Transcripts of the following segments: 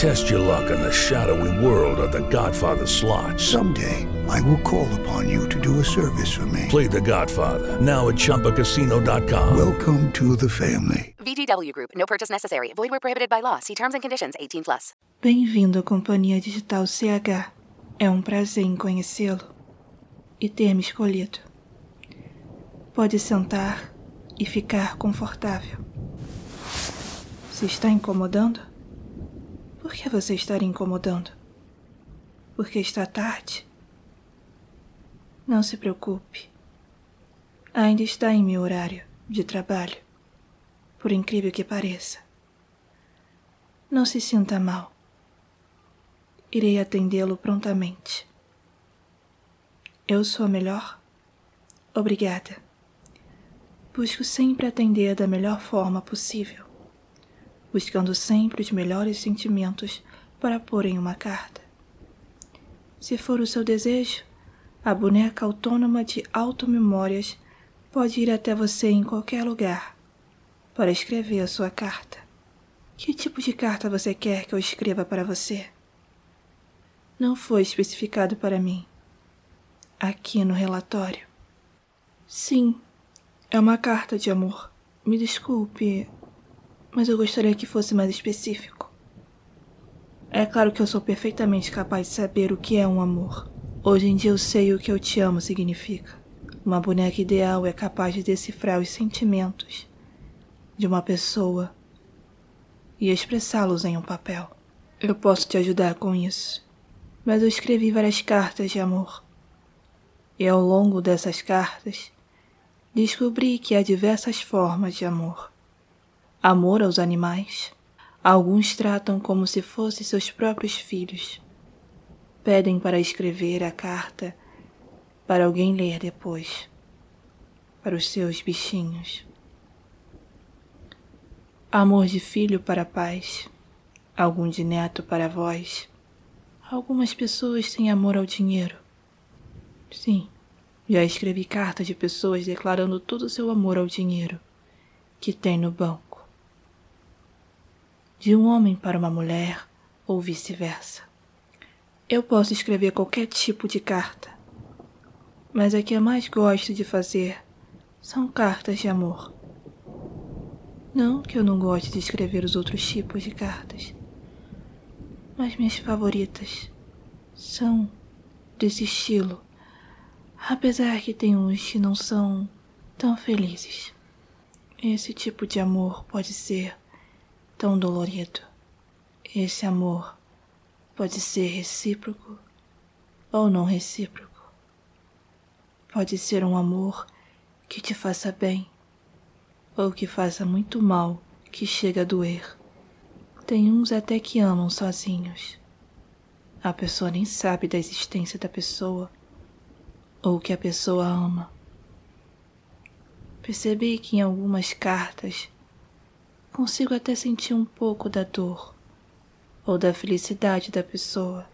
Test your luck in the shadowy world of The Godfather slot. Someday, I will call upon you to do a service for me. Play The Godfather now at ChumbaCasino.com. Welcome to the family. VGW Group. No purchase necessary. Void where prohibited by law. See terms and conditions. 18 plus. Bem-vindo à Companhia Digital CH. É um prazer em conhecê-lo e ter me escolhido. Pode sentar e ficar confortável. Se está incomodando? Por que você estaria incomodando? Porque está tarde? Não se preocupe. Ainda está em meu horário de trabalho, por incrível que pareça. Não se sinta mal. Irei atendê-lo prontamente. Eu sou a melhor? Obrigada. Busco sempre atender da melhor forma possível, buscando sempre os melhores sentimentos para pôr em uma carta. Se for o seu desejo, a boneca autônoma de automemórias pode ir até você em qualquer lugar para escrever a sua carta. Que tipo de carta você quer que eu escreva para você? Não foi especificado para mim. Aqui no relatório. Sim, é uma carta de amor. Me desculpe, mas eu gostaria que fosse mais específico. É claro que eu sou perfeitamente capaz de saber o que é um amor. Hoje em dia eu sei o que eu te amo significa. Uma boneca ideal é capaz de decifrar os sentimentos de uma pessoa e expressá-los em um papel. Eu posso te ajudar com isso, mas eu escrevi várias cartas de amor. E ao longo dessas cartas, descobri que há diversas formas de amor. Amor aos animais. Alguns tratam como se fossem seus próprios filhos. Pedem para escrever a carta para alguém ler depois, para os seus bichinhos. Amor de filho para pais, algum de neto para avós. Algumas pessoas têm amor ao dinheiro. Sim, já escrevi cartas de pessoas declarando todo o seu amor ao dinheiro que tem no banco. De um homem para uma mulher ou vice-versa. Eu posso escrever qualquer tipo de carta, mas a que eu mais gosto de fazer são cartas de amor. Não que eu não goste de escrever os outros tipos de cartas, mas minhas favoritas são desse estilo, apesar que tem uns que não são tão felizes. Esse tipo de amor pode ser tão dolorido. Esse amor pode ser recíproco ou não recíproco. Pode ser um amor que te faça bem ou que faça muito mal que chega a doer. Tem uns até que amam sozinhos. A pessoa nem sabe da existência da pessoa ou que a pessoa ama. Percebi que em algumas cartas consigo até sentir um pouco da dor ou da felicidade da pessoa,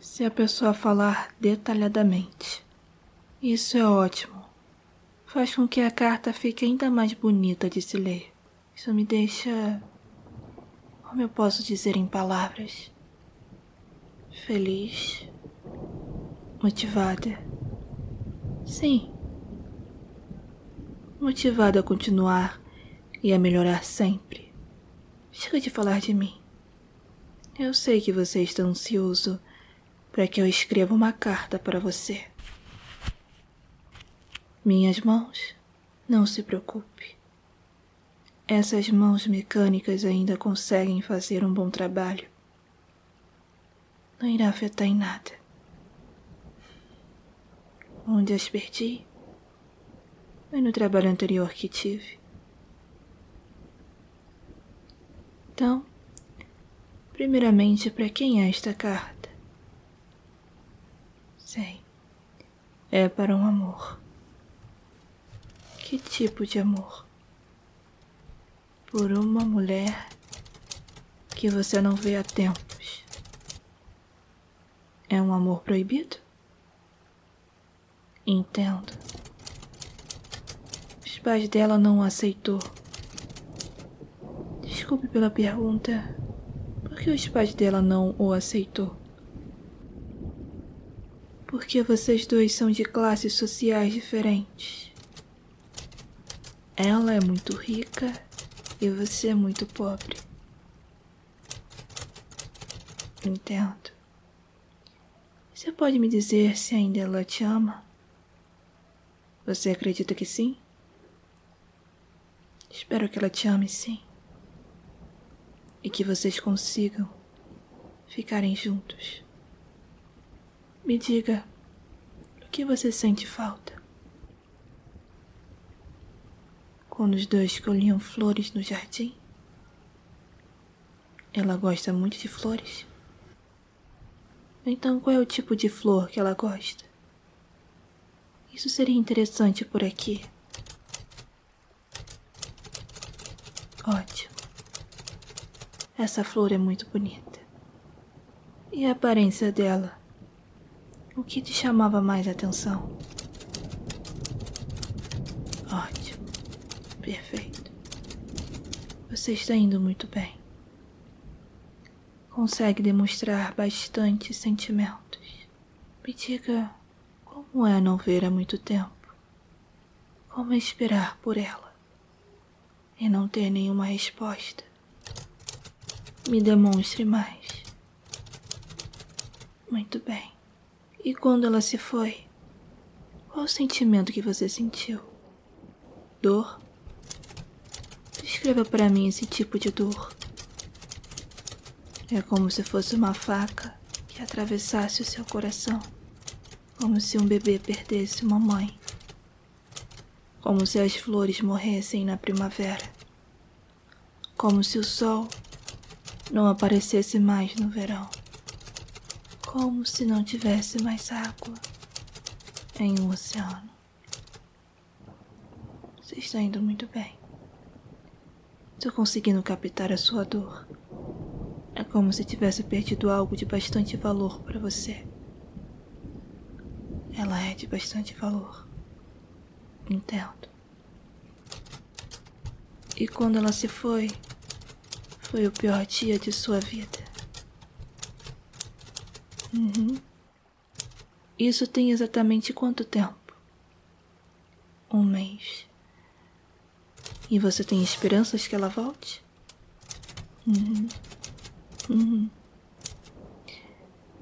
se a pessoa falar detalhadamente. Isso é ótimo. Faz com que a carta fique ainda mais bonita de se ler. Isso me deixa. Como eu posso dizer em palavras? Feliz. Motivada. Sim. Motivada a continuar e a melhorar sempre. Chega de falar de mim. Eu sei que você está ansioso para que eu escreva uma carta para você. Minhas mãos, não se preocupe. essas mãos mecânicas ainda conseguem fazer um bom trabalho, não irá afetar em nada. Onde as perdi foi no trabalho anterior que tive. Então, primeiramente, para quem é esta carta? Sei, é para um amor. Que tipo de amor? Por uma mulher que você não vê há tempos. É um amor proibido? Entendo. Os pais dela não aceitou. Desculpe pela pergunta. Por que os pais dela não o aceitou? Porque vocês dois são de classes sociais diferentes. Ela é muito rica e você é muito pobre. Entendo. Você pode me dizer se ainda ela te ama? Você acredita que sim? Espero que ela te ame sim. E que vocês consigam ficarem juntos. Me diga, o que você sente falta? Quando os dois colhiam flores no jardim? Ela gosta muito de flores? Então qual é o tipo de flor que ela gosta? Isso seria interessante por aqui. Ótimo. Essa flor é muito bonita. E a aparência dela? O que te chamava mais atenção? Ótimo. Perfeito. Você está indo muito bem. Consegue demonstrar bastante sentimentos. Me diga como é não ver há muito tempo? Como esperar por ela e não ter nenhuma resposta? Me demonstre mais. Muito bem. E quando ela se foi? Qual o sentimento que você sentiu? Dor? Descreva para mim esse tipo de dor. É como se fosse uma faca que atravessasse o seu coração como se um bebê perdesse uma mãe, como se as flores morressem na primavera, como se o sol não aparecesse mais no verão, como se não tivesse mais água em um oceano. Você está indo muito bem. Estou conseguindo captar a sua dor. É como se tivesse perdido algo de bastante valor para você. Ela é de bastante valor. Entendo. E quando ela se foi, foi o pior dia de sua vida. Uhum. Isso tem exatamente quanto tempo? Um mês. E você tem esperanças que ela volte? Uhum. Uhum.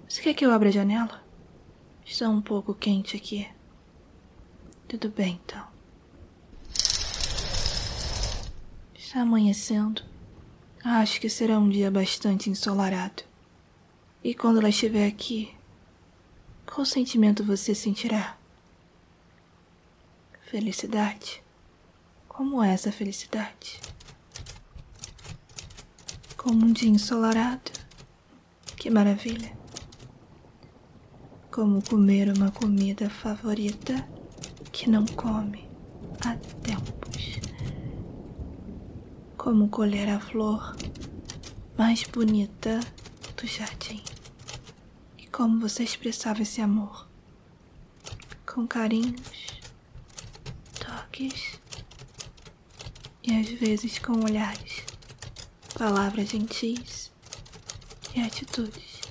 Você quer que eu abra a janela? Está um pouco quente aqui. Tudo bem, então. Está amanhecendo. Acho que será um dia bastante ensolarado. E quando ela estiver aqui, qual sentimento você sentirá? Felicidade? Como é essa felicidade? Como um dia ensolarado? Que maravilha! como comer uma comida favorita que não come há tempos, como colher a flor mais bonita do jardim e como você expressava esse amor com carinhos, toques e às vezes com olhares, palavras gentis e atitudes.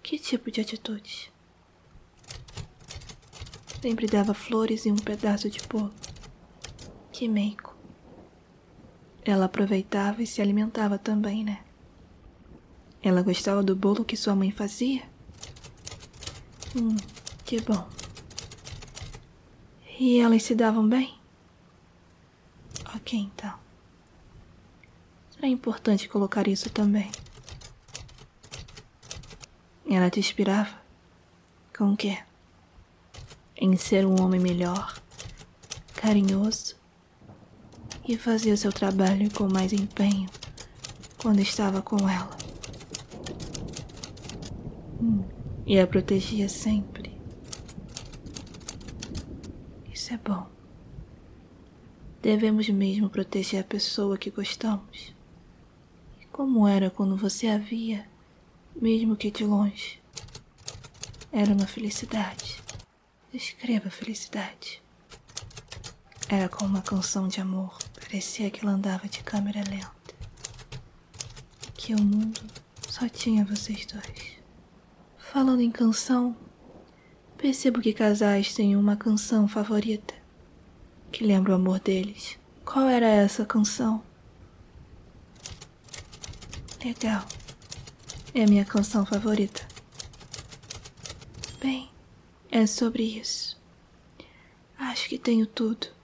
Que tipo de atitude? Sempre dava flores e um pedaço de bolo. Que meico. Ela aproveitava e se alimentava também, né? Ela gostava do bolo que sua mãe fazia? Hum, que bom. E elas se davam bem? Ok, então. Será importante colocar isso também. Ela te inspirava? Com o quê? Em ser um homem melhor, carinhoso e fazer seu trabalho com mais empenho quando estava com ela. Hum, e a protegia sempre. Isso é bom. Devemos mesmo proteger a pessoa que gostamos. E como era quando você a via, mesmo que de longe? Era uma felicidade. Escreva felicidade. Era como uma canção de amor. Parecia que ela andava de câmera lenta. Que o mundo só tinha vocês dois. Falando em canção, percebo que casais têm uma canção favorita que lembra o amor deles. Qual era essa canção? Legal. É a minha canção favorita. Bem, é sobre isso. Acho que tenho tudo.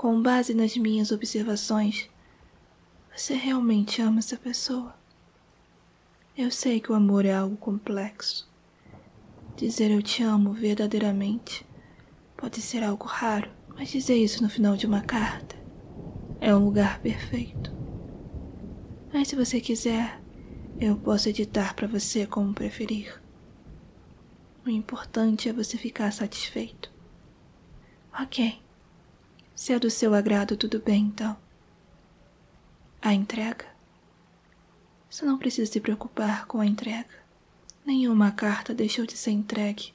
Com base nas minhas observações, você realmente ama essa pessoa. Eu sei que o amor é algo complexo. Dizer eu te amo verdadeiramente pode ser algo raro, mas dizer isso no final de uma carta é um lugar perfeito. Mas se você quiser, eu posso editar para você como preferir. O importante é você ficar satisfeito. Ok. Se é do seu agrado, tudo bem então. A entrega? Você não precisa se preocupar com a entrega. Nenhuma carta deixou de ser entregue,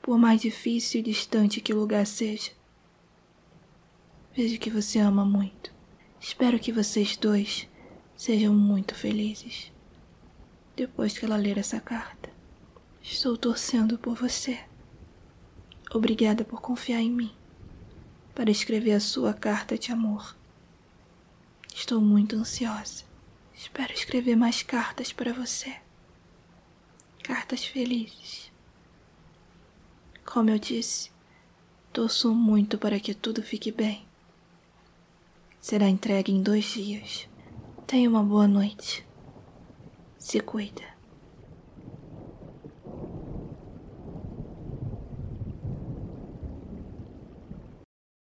por mais difícil e distante que o lugar seja. Vejo que você ama muito. Espero que vocês dois sejam muito felizes. Depois que ela ler essa carta, estou torcendo por você. Obrigada por confiar em mim para escrever a sua carta de amor. Estou muito ansiosa. Espero escrever mais cartas para você. Cartas felizes. Como eu disse, torço muito para que tudo fique bem. Será entregue em dois dias. Tenha uma boa noite. Se cuida.